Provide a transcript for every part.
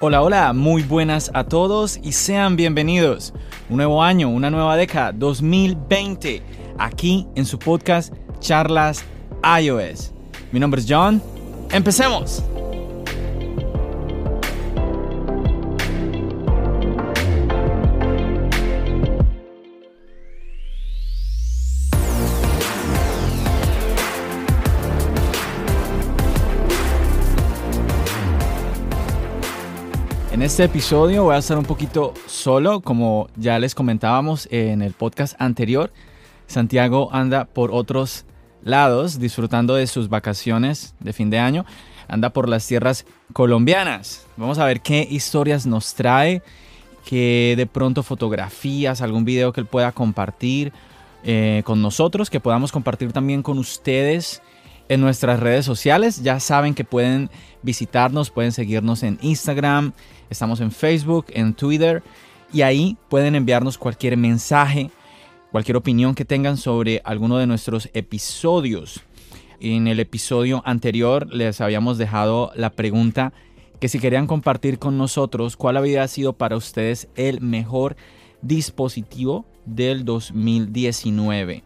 Hola, hola, muy buenas a todos y sean bienvenidos. Un nuevo año, una nueva década, 2020, aquí en su podcast Charlas iOS. Mi nombre es John. Empecemos. Este episodio voy a estar un poquito solo, como ya les comentábamos en el podcast anterior. Santiago anda por otros lados disfrutando de sus vacaciones de fin de año. Anda por las tierras colombianas. Vamos a ver qué historias nos trae, qué de pronto fotografías, algún video que él pueda compartir eh, con nosotros, que podamos compartir también con ustedes en nuestras redes sociales. Ya saben que pueden visitarnos, pueden seguirnos en Instagram, estamos en Facebook, en Twitter y ahí pueden enviarnos cualquier mensaje, cualquier opinión que tengan sobre alguno de nuestros episodios. En el episodio anterior les habíamos dejado la pregunta que si querían compartir con nosotros cuál había sido para ustedes el mejor dispositivo del 2019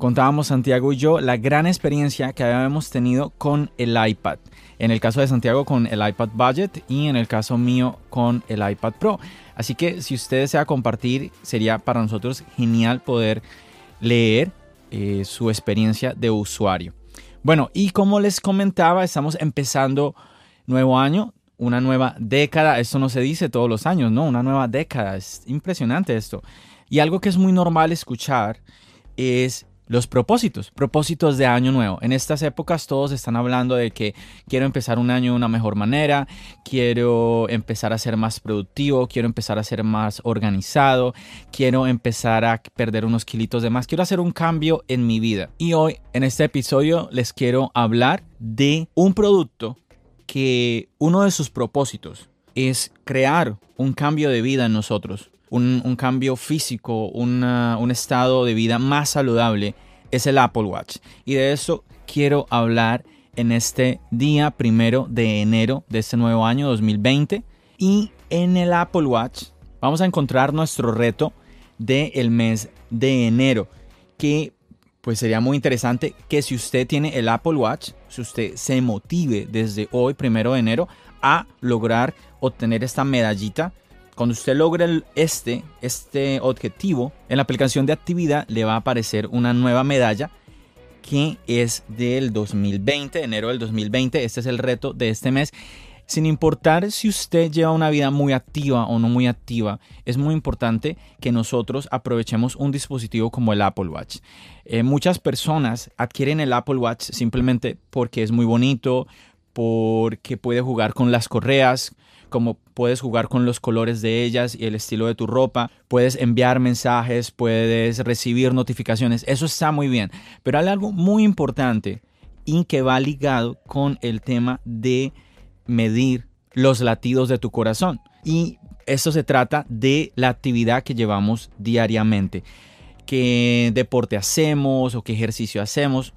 contábamos Santiago y yo la gran experiencia que habíamos tenido con el iPad. En el caso de Santiago con el iPad Budget y en el caso mío con el iPad Pro. Así que si usted desea compartir, sería para nosotros genial poder leer eh, su experiencia de usuario. Bueno, y como les comentaba, estamos empezando nuevo año, una nueva década. Esto no se dice todos los años, ¿no? Una nueva década. Es impresionante esto. Y algo que es muy normal escuchar es los propósitos, propósitos de año nuevo. En estas épocas todos están hablando de que quiero empezar un año de una mejor manera, quiero empezar a ser más productivo, quiero empezar a ser más organizado, quiero empezar a perder unos kilitos de más, quiero hacer un cambio en mi vida. Y hoy en este episodio les quiero hablar de un producto que uno de sus propósitos es crear un cambio de vida en nosotros un, cambio físico, un estado de vida más saludable, es el Apple Watch. Y de eso quiero hablar en este día primero de enero de este nuevo año 2020. Y en el Apple Watch vamos a encontrar nuestro reto del mes de enero, que pues sería muy interesante que si usted tiene el Apple Watch, si usted se motive desde hoy, primero de enero, a lograr obtener esta medallita cuando usted logre este, este objetivo, en la aplicación de actividad le va a aparecer una nueva medalla que es del 2020, enero del 2020. Este es el reto de este mes. Sin importar si usted lleva una vida muy activa o no muy activa, es muy importante que nosotros aprovechemos un dispositivo como el Apple Watch. Eh, muchas personas adquieren el Apple Watch simplemente porque es muy bonito, porque puede jugar con las correas, como puedes jugar con los colores de ellas y el estilo de tu ropa, puedes enviar mensajes, puedes recibir notificaciones, eso está muy bien, pero hay algo muy importante y que va ligado con el tema de medir los latidos de tu corazón. Y esto se trata de la actividad que llevamos diariamente. ¿Qué deporte hacemos o qué ejercicio hacemos?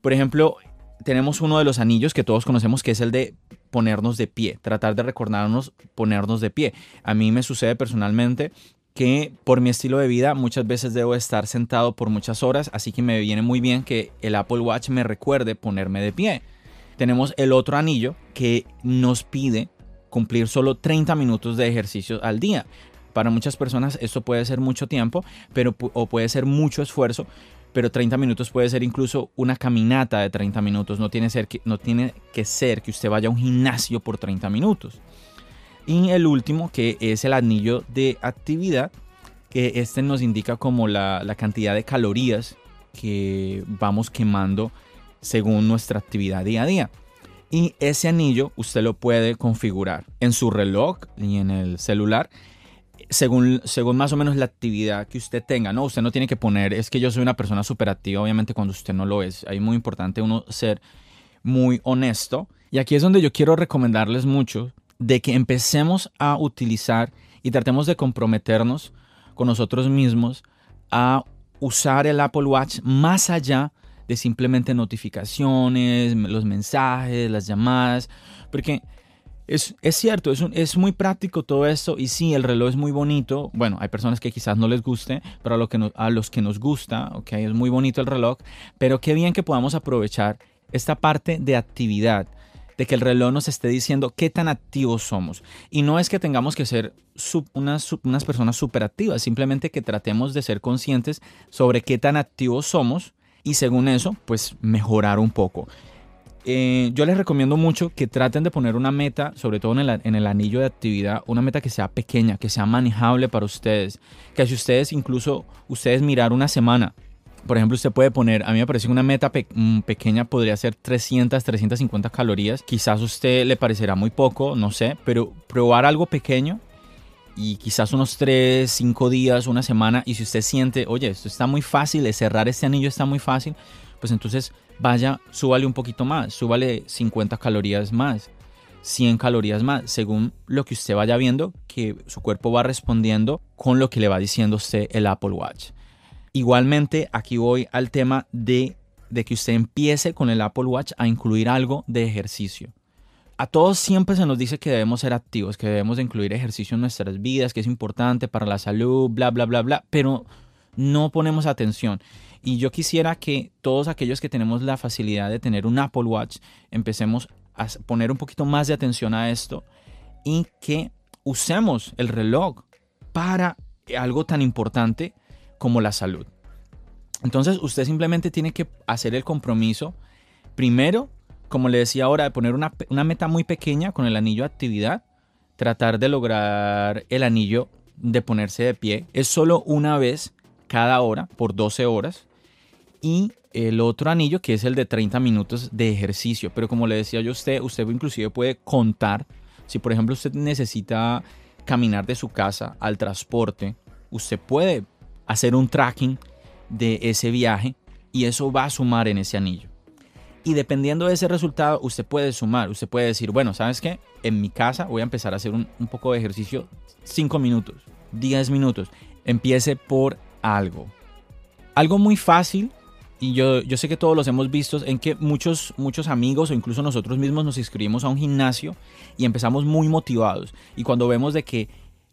Por ejemplo, tenemos uno de los anillos que todos conocemos que es el de ponernos de pie, tratar de recordarnos ponernos de pie. A mí me sucede personalmente que por mi estilo de vida muchas veces debo estar sentado por muchas horas, así que me viene muy bien que el Apple Watch me recuerde ponerme de pie. Tenemos el otro anillo que nos pide cumplir solo 30 minutos de ejercicio al día. Para muchas personas esto puede ser mucho tiempo, pero o puede ser mucho esfuerzo, pero 30 minutos puede ser incluso una caminata de 30 minutos, no tiene, que ser que usted vaya a un gimnasio por 30 minutos. Y el último, que es el anillo de actividad, que este nos indica como la, la cantidad de calorías que vamos quemando según nuestra actividad día a día. Y ese anillo usted lo puede configurar en su reloj y en el celular según, según más o menos la actividad que usted tenga, ¿no? Usted no tiene que poner, es que yo soy una persona súper activa, obviamente cuando usted no lo es. Ahí muy importante uno ser muy honesto. Y aquí es donde yo quiero recomendarles mucho de que empecemos a utilizar y tratemos de comprometernos con nosotros mismos a usar el Apple Watch más allá de simplemente notificaciones, los mensajes, las llamadas, porque Es, cierto, es, muy práctico todo esto y sí, el reloj es muy bonito. Bueno, hay personas que quizás no les guste, pero a los que nos gusta, ok, es muy bonito el reloj, pero qué bien que podamos aprovechar esta parte de actividad, de que el reloj nos esté diciendo qué tan activos somos. Y no es que tengamos que ser unas, unas personas súper activas, simplemente que tratemos de ser conscientes sobre qué tan activos somos y según eso, pues mejorar un poco. Eh, yo les recomiendo mucho que traten de poner una meta, sobre todo en el, anillo de actividad, una meta que sea pequeña, que sea manejable para ustedes. Que si ustedes incluso, ustedes mirar una semana, por ejemplo, usted puede poner, a mí me parece una meta mm, pequeña podría ser 300, 350 calorías. Quizás a usted le parecerá muy poco, no sé, pero probar algo pequeño y quizás unos 3, 5 días, una semana, y si usted siente, oye, esto está muy fácil, cerrar este anillo está muy fácil, pues entonces vaya, súbale un poquito más, súbale 50 calorías más, 100 calorías más, según lo que usted vaya viendo que su cuerpo va respondiendo con lo que le va diciendo usted el Apple Watch. Igualmente, aquí voy al tema de, de que usted empiece con el Apple Watch a incluir algo de ejercicio. A todos siempre se nos dice que debemos ser activos, que debemos incluir ejercicio en nuestras vidas, que es importante para la salud, bla, bla, bla, bla, pero no ponemos atención. Y yo quisiera que todos aquellos que tenemos la facilidad de tener un Apple Watch empecemos a poner un poquito más de atención a esto y que usemos el reloj para algo tan importante como la salud. Entonces usted simplemente tiene que hacer el compromiso, primero, como le decía ahora, de poner una, una meta muy pequeña con el anillo de actividad, tratar de lograr el anillo de ponerse de pie. Es solo una vez cada hora por 12 horas y el otro anillo que es el de 30 minutos de ejercicio. Pero como le decía yo a usted, usted inclusive puede contar, si por ejemplo usted necesita caminar de su casa al transporte, usted puede hacer un tracking de ese viaje y eso va a sumar en ese anillo. Y dependiendo de ese resultado, usted puede sumar, usted puede decir, bueno, ¿sabes qué? En mi casa voy a empezar a hacer un, un poco de ejercicio 5 minutos, 10 minutos. Empiece por algo. Algo muy fácil y yo, yo sé que todos los hemos visto en que muchos, muchos amigos o incluso nosotros mismos nos inscribimos a un gimnasio y empezamos muy motivados. Y cuando vemos de que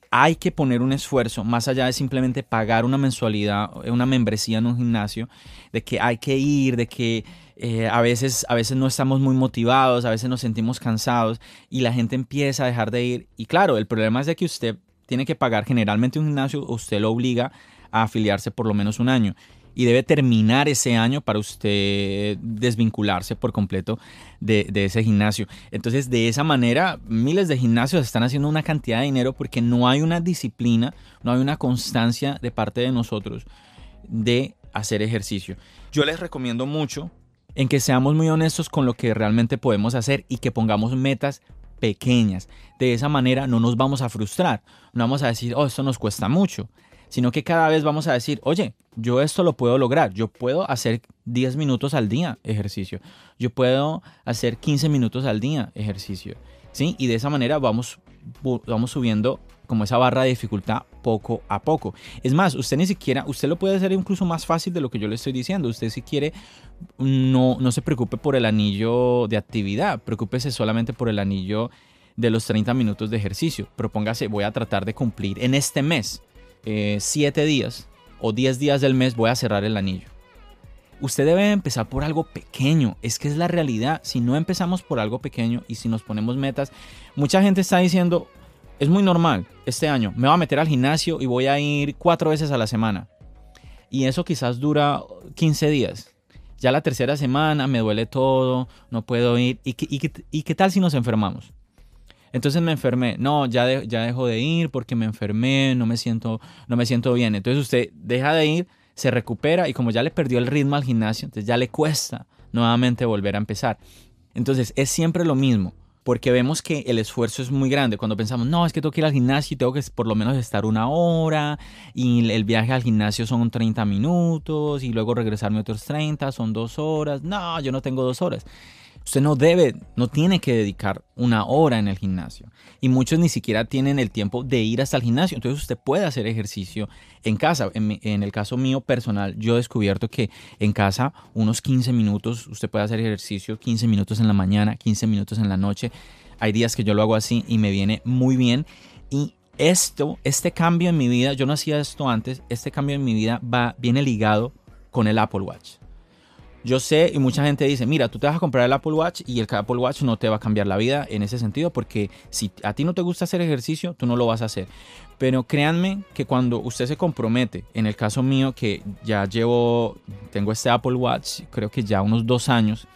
hay que poner un esfuerzo más allá de simplemente pagar una mensualidad, una membresía en un gimnasio, de que hay que ir, de que eh, a, veces, a veces no estamos muy motivados, a veces nos sentimos cansados y la gente empieza a dejar de ir. Y claro, el problema es de que usted tiene que pagar generalmente un gimnasio, usted lo obliga a afiliarse por lo menos un año y debe terminar ese año para usted desvincularse por completo de, ese gimnasio. Entonces, de esa manera, miles de gimnasios están haciendo una cantidad de dinero porque no hay una disciplina, no hay una constancia de parte de nosotros de hacer ejercicio. Yo les recomiendo mucho en que seamos muy honestos con lo que realmente podemos hacer y que pongamos metas pequeñas. De esa manera no nos vamos a frustrar. No vamos a decir, oh, esto nos cuesta mucho sino que cada vez vamos a decir, oye, yo esto lo puedo lograr, yo puedo hacer 10 minutos al día ejercicio, yo puedo hacer 15 minutos al día ejercicio, ¿sí? Y de esa manera vamos, vamos subiendo como esa barra de dificultad poco a poco. Es más, usted ni siquiera, usted lo puede hacer incluso más fácil de lo que yo le estoy diciendo. Usted si quiere, no, no se preocupe por el anillo de actividad, preocúpese solamente por el anillo de los 30 minutos de ejercicio. Propóngase, voy a tratar de cumplir en este mes 7 eh, días o 10 días del mes voy a cerrar el anillo. Usted debe empezar por algo pequeño, es que es la realidad. Si no empezamos por algo pequeño y si nos ponemos metas, mucha gente está diciendo, es muy normal, este año me voy a meter al gimnasio y voy a ir cuatro veces a la semana. Y eso quizás dura 15 días. Ya la tercera semana me duele todo, no puedo ir. ¿Y y qué tal si nos enfermamos? Entonces me enfermé. No, ya, ya dejo de ir porque me enfermé, no me, siento, no me siento bien. Entonces usted deja de ir, se recupera y como ya le perdió el ritmo al gimnasio, entonces ya le cuesta nuevamente volver a empezar. Entonces es siempre lo mismo porque vemos que el esfuerzo es muy grande. Cuando pensamos, no, es que tengo que ir al gimnasio y tengo que por lo menos estar una hora, y el viaje al gimnasio son 30 minutos, y luego regresarme otros 30, son dos horas. No, yo no tengo dos horas. Usted no debe, no tiene que dedicar una hora en el gimnasio. Y muchos ni siquiera tienen el tiempo de ir hasta el gimnasio. Entonces usted puede hacer ejercicio en casa. En, el caso mío personal, yo he descubierto que en casa unos 15 minutos, usted puede hacer ejercicio 15 minutos en la mañana, 15 minutos en la noche. Hay días que yo lo hago así y me viene muy bien. Y esto, este cambio en mi vida, yo no hacía esto antes, este cambio en mi vida va, viene ligado con el Apple Watch. Yo sé y mucha gente dice, mira, tú te vas a comprar el Apple Watch y el Apple Watch no te va a cambiar la vida en ese sentido porque si a ti no te gusta hacer ejercicio, tú no lo vas a hacer. Pero créanme que cuando usted se compromete, en el caso mío que ya llevo, tengo este Apple Watch, creo que ya unos dos años,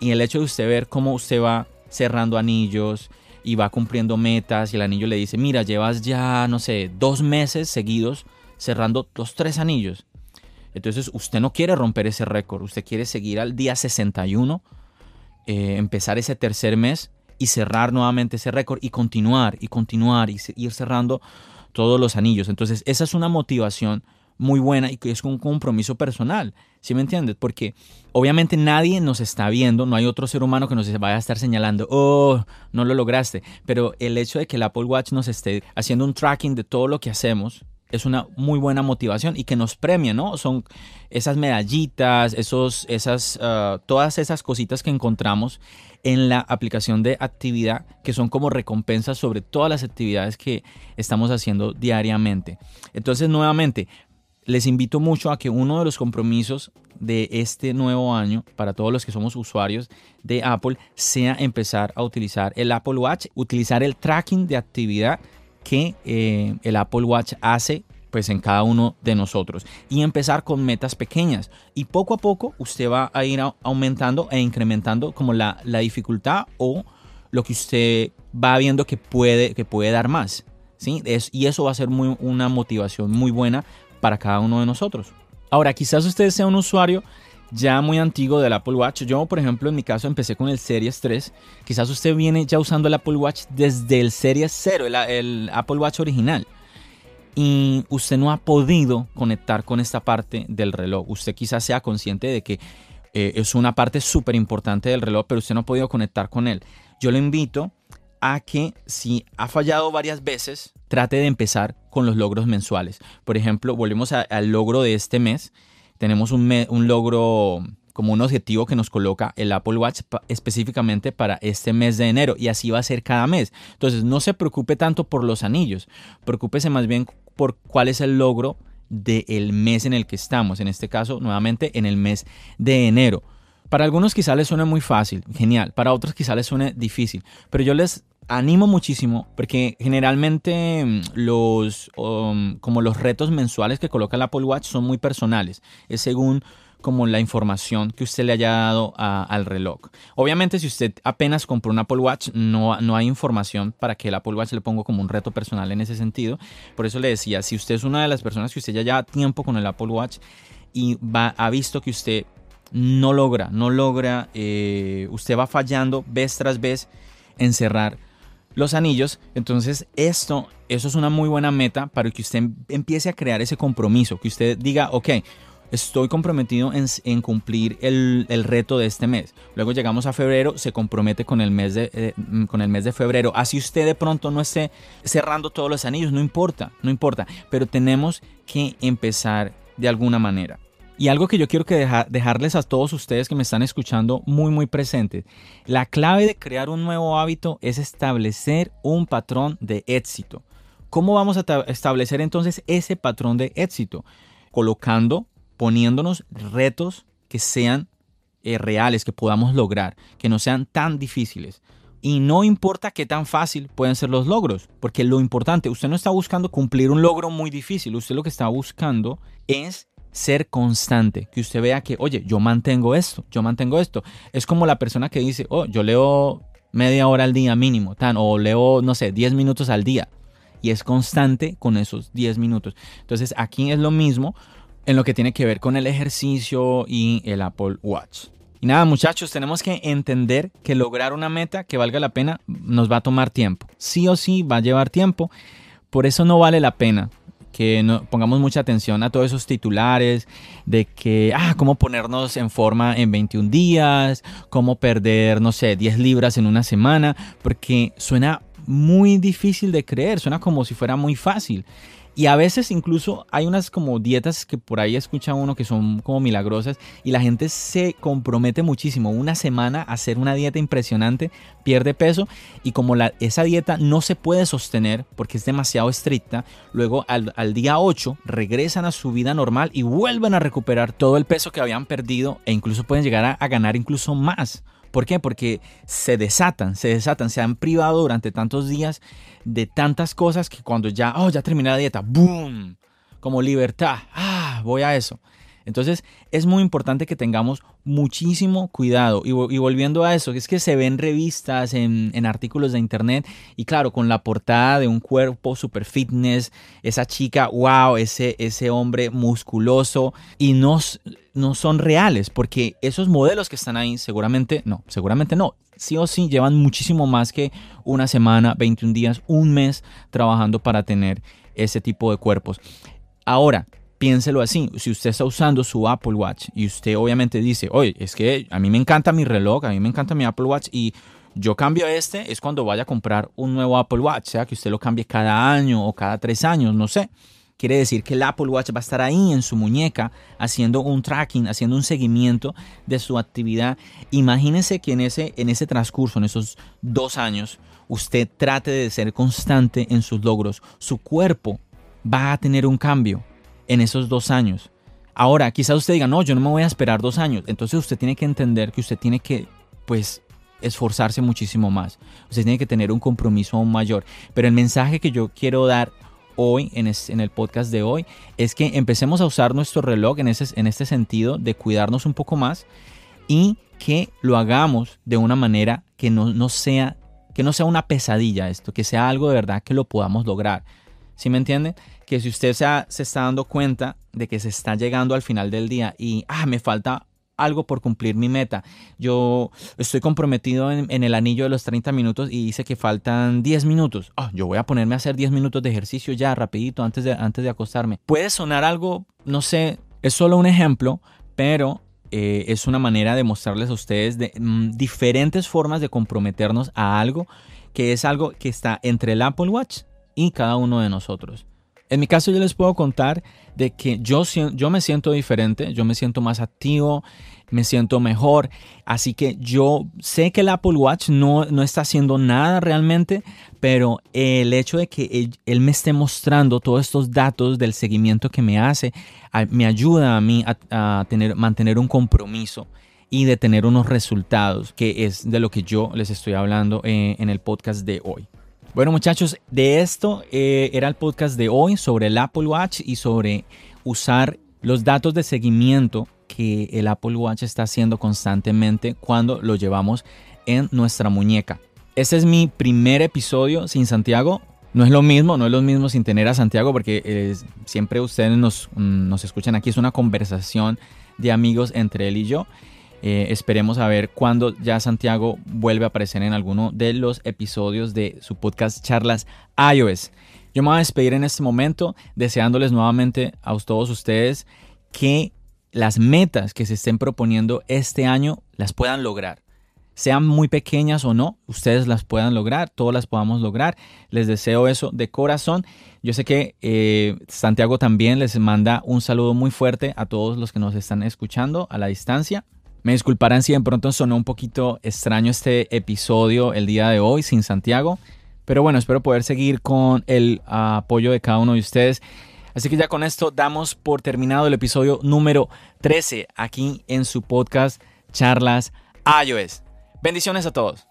y el hecho de usted ver cómo usted va cerrando anillos y va cumpliendo metas y el anillo le dice, mira, llevas ya, no sé, dos meses seguidos cerrando los tres anillos entonces usted no quiere romper ese récord, usted quiere seguir al día 61, eh, empezar ese tercer mes y cerrar nuevamente ese récord y continuar y continuar y ir cerrando todos los anillos. Entonces esa es una motivación muy buena y que es un compromiso personal, ¿sí me entiendes? Porque obviamente nadie nos está viendo, no hay otro ser humano que nos vaya a estar señalando, oh, no lo lograste, pero el hecho de que el Apple Watch nos esté haciendo un tracking de todo lo que hacemos, es una muy buena motivación y que nos premia, ¿no? Son esas medallitas, esos, esas, ah, todas esas cositas que encontramos en la aplicación de actividad que son como recompensas sobre todas las actividades que estamos haciendo diariamente. Entonces, nuevamente, les invito mucho a que uno de los compromisos de este nuevo año para todos los que somos usuarios de Apple sea empezar a utilizar el Apple Watch, utilizar el tracking de actividad que eh, el Apple Watch hace pues en cada uno de nosotros y empezar con metas pequeñas y poco a poco usted va a ir aumentando e incrementando como la, la dificultad o lo que usted va viendo que puede, que puede dar más. ¿sí? Y eso va a ser muy, una motivación muy buena para cada uno de nosotros. Ahora, quizás usted sea un usuario ya muy antiguo del Apple Watch. Yo, por ejemplo, en mi caso empecé con el Series 3. Quizás usted viene ya usando el Apple Watch desde el Series 0, el, Apple Watch original. Y usted no ha podido conectar con esta parte del reloj. Usted quizás sea consciente de que eh, es una parte súper importante del reloj, pero usted no ha podido conectar con él. Yo le invito a que si ha fallado varias veces, trate de empezar con los logros mensuales. Por ejemplo, volvemos al logro de este mes tenemos un, logro como un objetivo que nos coloca el Apple Watch específicamente para este mes de enero y así va a ser cada mes. Entonces no se preocupe tanto por los anillos, preocúpese más bien por cuál es el logro del mes en el que estamos, en este caso nuevamente en el mes de enero. Para algunos quizá les suene muy fácil, genial, para otros quizá les suene difícil, pero yo les animo muchísimo porque generalmente mm, los, um, como los retos mensuales que coloca el Apple Watch son muy personales. Es según como la información que usted le haya dado al reloj. Obviamente si usted apenas compró un Apple Watch no, no hay información para que el Apple Watch le ponga como un reto personal en ese sentido. Por eso le decía, si usted es una de las personas que usted ya lleva tiempo con el Apple Watch y va, ha visto que usted no logra, no logra, eh, usted va fallando vez tras vez en cerrar los anillos. Entonces, esto, eso es una muy buena meta para que usted empiece a crear ese compromiso, que usted diga, ok, estoy comprometido en, cumplir el, reto de este mes. Luego llegamos a febrero, se compromete con el, mes de, eh, con el mes de febrero. Así usted de pronto no esté cerrando todos los anillos, no importa, no importa, pero tenemos que empezar de alguna manera. Y algo que yo quiero que dejarles a todos ustedes que me están escuchando muy muy presente. La clave de crear un nuevo hábito es establecer un patrón de éxito. ¿Cómo vamos a establecer entonces ese patrón de éxito? Colocando, poniéndonos retos que sean eh, reales, que podamos lograr, que no sean tan difíciles. Y no importa qué tan fácil pueden ser los logros, porque lo importante, usted no está buscando cumplir un logro muy difícil, usted lo que está buscando es ser constante, que usted vea que, oye, yo mantengo esto, yo mantengo esto. Es como la persona que dice, oh, yo leo media hora al día mínimo, tan, o leo, no sé, 10 minutos al día. Y es constante con esos 10 minutos. Entonces aquí es lo mismo en lo que tiene que ver con el ejercicio y el Apple Watch. Y nada, muchachos, tenemos que entender que lograr una meta que valga la pena nos va a tomar tiempo. Sí o sí va a llevar tiempo. Por eso no vale la pena que no, pongamos mucha atención a todos esos titulares de que, ah, cómo ponernos en forma en 21 días, cómo perder, no sé, 10 libras en una semana, porque suena muy difícil de creer, suena como si fuera muy fácil. Y a veces incluso hay unas como dietas que por ahí escucha uno que son como milagrosas y la gente se compromete muchísimo. Una semana a hacer una dieta impresionante, pierde peso y como esa dieta no se puede sostener porque es demasiado estricta, luego al, al día 8 regresan a su vida normal y vuelven a recuperar todo el peso que habían perdido e incluso pueden llegar a ganar incluso más. ¿Por qué? Porque se desatan, se desatan, se han privado durante tantos días de tantas cosas que cuando ya, oh, ya terminé la dieta, ¡boom! Como libertad, ah, voy a eso. Entonces es muy importante que tengamos muchísimo cuidado. Y, volviendo a eso, es que se ven revistas, en, artículos de internet, y claro, con la portada de un cuerpo super fitness, esa chica, wow, ese, ese hombre musculoso, y no, no son reales, porque esos modelos que están ahí, seguramente, no, seguramente no. Sí o sí llevan muchísimo más que una semana, 21 días, un mes trabajando para tener ese tipo de cuerpos. Ahora, piénselo así, si usted está usando su Apple Watch y usted obviamente dice, oye, es que a mí me encanta mi reloj, a mí me encanta mi Apple Watch y yo cambio este, es cuando vaya a comprar un nuevo Apple Watch, sea que usted lo cambie cada año o cada tres años, no sé. Quiere decir que el Apple Watch va a estar ahí en su muñeca haciendo un tracking, haciendo un seguimiento de su actividad. Imagínese que en ese, en ese transcurso, en esos dos años, usted trate de ser constante en sus logros. Su cuerpo va a tener un cambio en esos dos años. Ahora, quizás usted diga, no, yo no me voy a esperar dos años. Entonces usted tiene que entender que usted tiene que, pues, esforzarse muchísimo más. Usted tiene que tener un compromiso aún mayor. Pero el mensaje que yo quiero dar hoy, en, el podcast de hoy, es que empecemos a usar nuestro reloj en, ese, en este sentido de cuidarnos un poco más y que lo hagamos de una manera que no, no sea que no sea una pesadilla esto, que sea algo de verdad que lo podamos lograr. ¿Sí me entiende? Que si usted se, se está dando cuenta de que se está llegando al final del día y, ah, me falta algo por cumplir mi meta. Yo estoy comprometido en, el anillo de los 30 minutos y dice que faltan 10 minutos. Ah, yo voy a ponerme a hacer 10 minutos de ejercicio ya rapidito antes de, antes de acostarme. Puede sonar algo, no sé, es solo un ejemplo, pero eh, es una manera de mostrarles a ustedes de, mm, diferentes formas de comprometernos a algo que es algo que está entre el Apple Watch y cada uno de nosotros. En mi caso yo les puedo contar de que yo, yo me siento diferente, yo me siento más activo, me siento mejor. Así que yo sé que el Apple Watch no, no está haciendo nada realmente, pero el hecho de que él, me esté mostrando todos estos datos del seguimiento que me hace, me ayuda a mí a, tener, mantener un compromiso y de tener unos resultados, que es de lo que yo les estoy hablando eh, en el podcast de hoy. Bueno muchachos, de esto eh, era el podcast de hoy sobre el Apple Watch y sobre usar los datos de seguimiento que el Apple Watch está haciendo constantemente cuando lo llevamos en nuestra muñeca. Este es mi primer episodio sin Santiago. No es lo mismo, no es lo mismo sin tener a Santiago porque eh, siempre ustedes nos, nos escuchan aquí. Es una conversación de amigos entre él y yo. Eh, esperemos a ver cuándo ya Santiago vuelve a aparecer en alguno de los episodios de su podcast Charlas iOS. Yo me voy a despedir en este momento deseándoles nuevamente a todos ustedes que las metas que se estén proponiendo este año las puedan lograr. Sean muy pequeñas o no, ustedes las puedan lograr, todas las podamos lograr. Les deseo eso de corazón. Yo sé que eh, Santiago también les manda un saludo muy fuerte a todos los que nos están escuchando a la distancia. Me disculparán si de pronto sonó un poquito extraño este episodio el día de hoy sin Santiago, pero bueno, espero poder seguir con el apoyo de cada uno de ustedes. Así que ya con esto damos por terminado el episodio número 13 aquí en su podcast Charlas iOS. Bendiciones a todos.